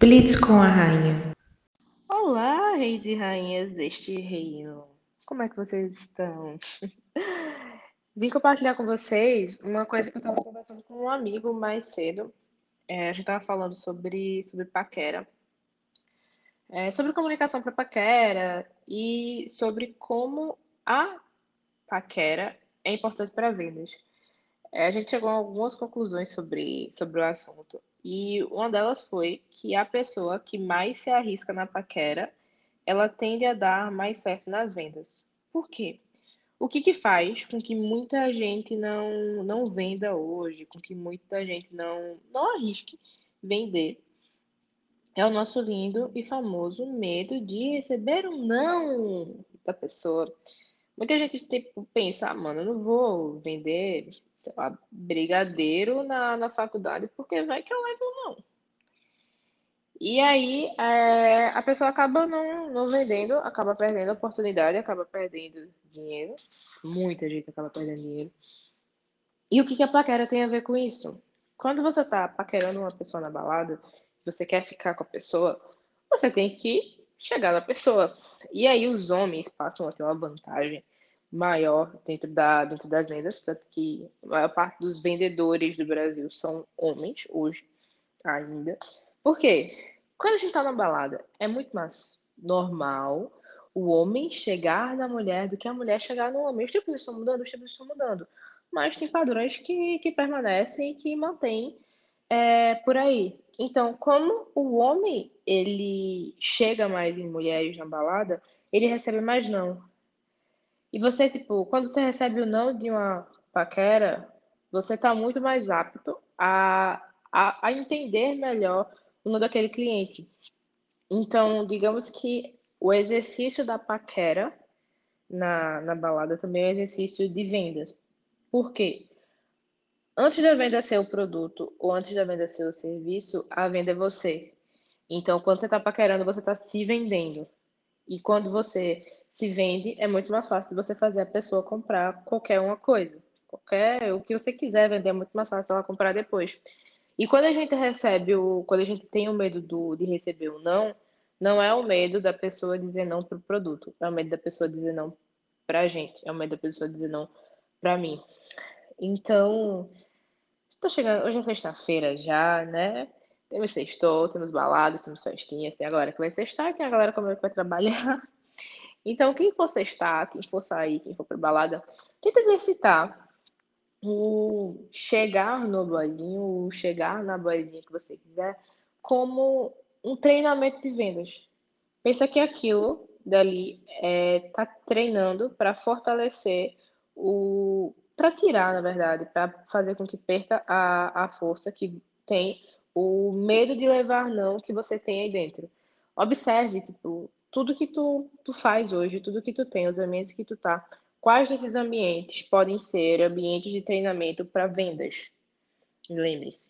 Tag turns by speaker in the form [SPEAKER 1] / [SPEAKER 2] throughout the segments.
[SPEAKER 1] Blitz com a rainha.
[SPEAKER 2] Olá, reis e rainhas deste reino. Como é que vocês estão? Vim compartilhar com vocês uma coisa que eu estava conversando com um amigo mais cedo. É, a gente estava falando sobre, sobre paquera. É, sobre comunicação para paquera e sobre como a paquera é importante para vendas. É, a gente chegou a algumas conclusões sobre, sobre o assunto. E uma delas foi que a pessoa que mais se arrisca na paquera, ela tende a dar mais certo nas vendas. Por quê? O que, que faz com que muita gente não, não venda hoje, com que muita gente não, não arrisque vender? É o nosso lindo e famoso medo de receber um não da pessoa. Muita gente tipo, pensa, ah, mano, eu não vou vender, sei lá, brigadeiro na, na faculdade, porque vai que eu levo não. E aí é, a pessoa acaba não, não vendendo, acaba perdendo oportunidade, acaba perdendo dinheiro. Muita gente acaba perdendo dinheiro. E o que, que a paquera tem a ver com isso? Quando você tá paquerando uma pessoa na balada, você quer ficar com a pessoa, você tem que chegar na pessoa. E aí os homens passam a ter uma vantagem maior dentro, da, dentro das vendas, tanto que a maior parte dos vendedores do Brasil são homens hoje ainda. Por quê? Quando a gente tá na balada, é muito mais normal o homem chegar na mulher do que a mulher chegar no homem. Os tempos estão mudando, os tempos estão mudando. Mas tem padrões que, que permanecem e que mantêm é, por aí. Então, como o homem ele chega mais em mulheres na balada, ele recebe mais não. E você, tipo, quando você recebe o não de uma paquera, você tá muito mais apto a, a, a entender melhor o nome daquele cliente. Então, digamos que o exercício da paquera na, na balada também é um exercício de vendas. Por quê? Antes da venda ser o produto ou antes da venda ser o serviço, a venda é você. Então, quando você está paquerando, você está se vendendo. E quando você se vende, é muito mais fácil de você fazer a pessoa comprar qualquer uma coisa. Qualquer, o que você quiser vender é muito mais fácil ela comprar depois. E quando a gente recebe o, quando a gente tem o medo do, de receber o não, não é o medo da pessoa dizer não para o produto, é o medo da pessoa dizer não para a gente, é o medo da pessoa dizer não para mim. Então, Tô chegando, hoje é sexta-feira já, né? Temos sextou, temos baladas, temos festinhas, tem agora que vai sextar, tem a galera como é que vai trabalhar. Então, quem for sextar, quem for sair, quem for pra balada, tenta exercitar o chegar no boizinho, o chegar na boizinha que você quiser, como um treinamento de vendas. Pensa que aquilo dali é, tá treinando para fortalecer o, para tirar, na verdade, para fazer com que perca a, a força que tem o medo de levar não que você tem aí dentro. Observe, tipo, tudo que tu, tu faz hoje, tudo que tu tem, os ambientes que tu tá, quais desses ambientes podem ser ambientes de treinamento para vendas? Lembre-se,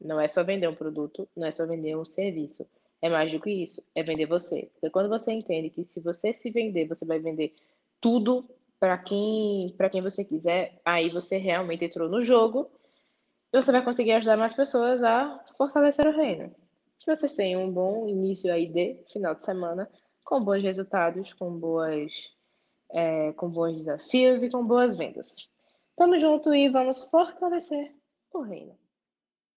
[SPEAKER 2] não é só vender um produto, não é só vender um serviço. É mais do que isso, é vender você. Porque quando você entende que se você se vender, você vai vender tudo para quem, para quem você quiser, aí você realmente entrou no jogo e você vai conseguir ajudar mais pessoas a fortalecer o reino. Que vocês tenham um bom início aí de final de semana, com bons resultados, com boas, é, com bons desafios e com boas vendas. Tamo junto e vamos fortalecer o reino.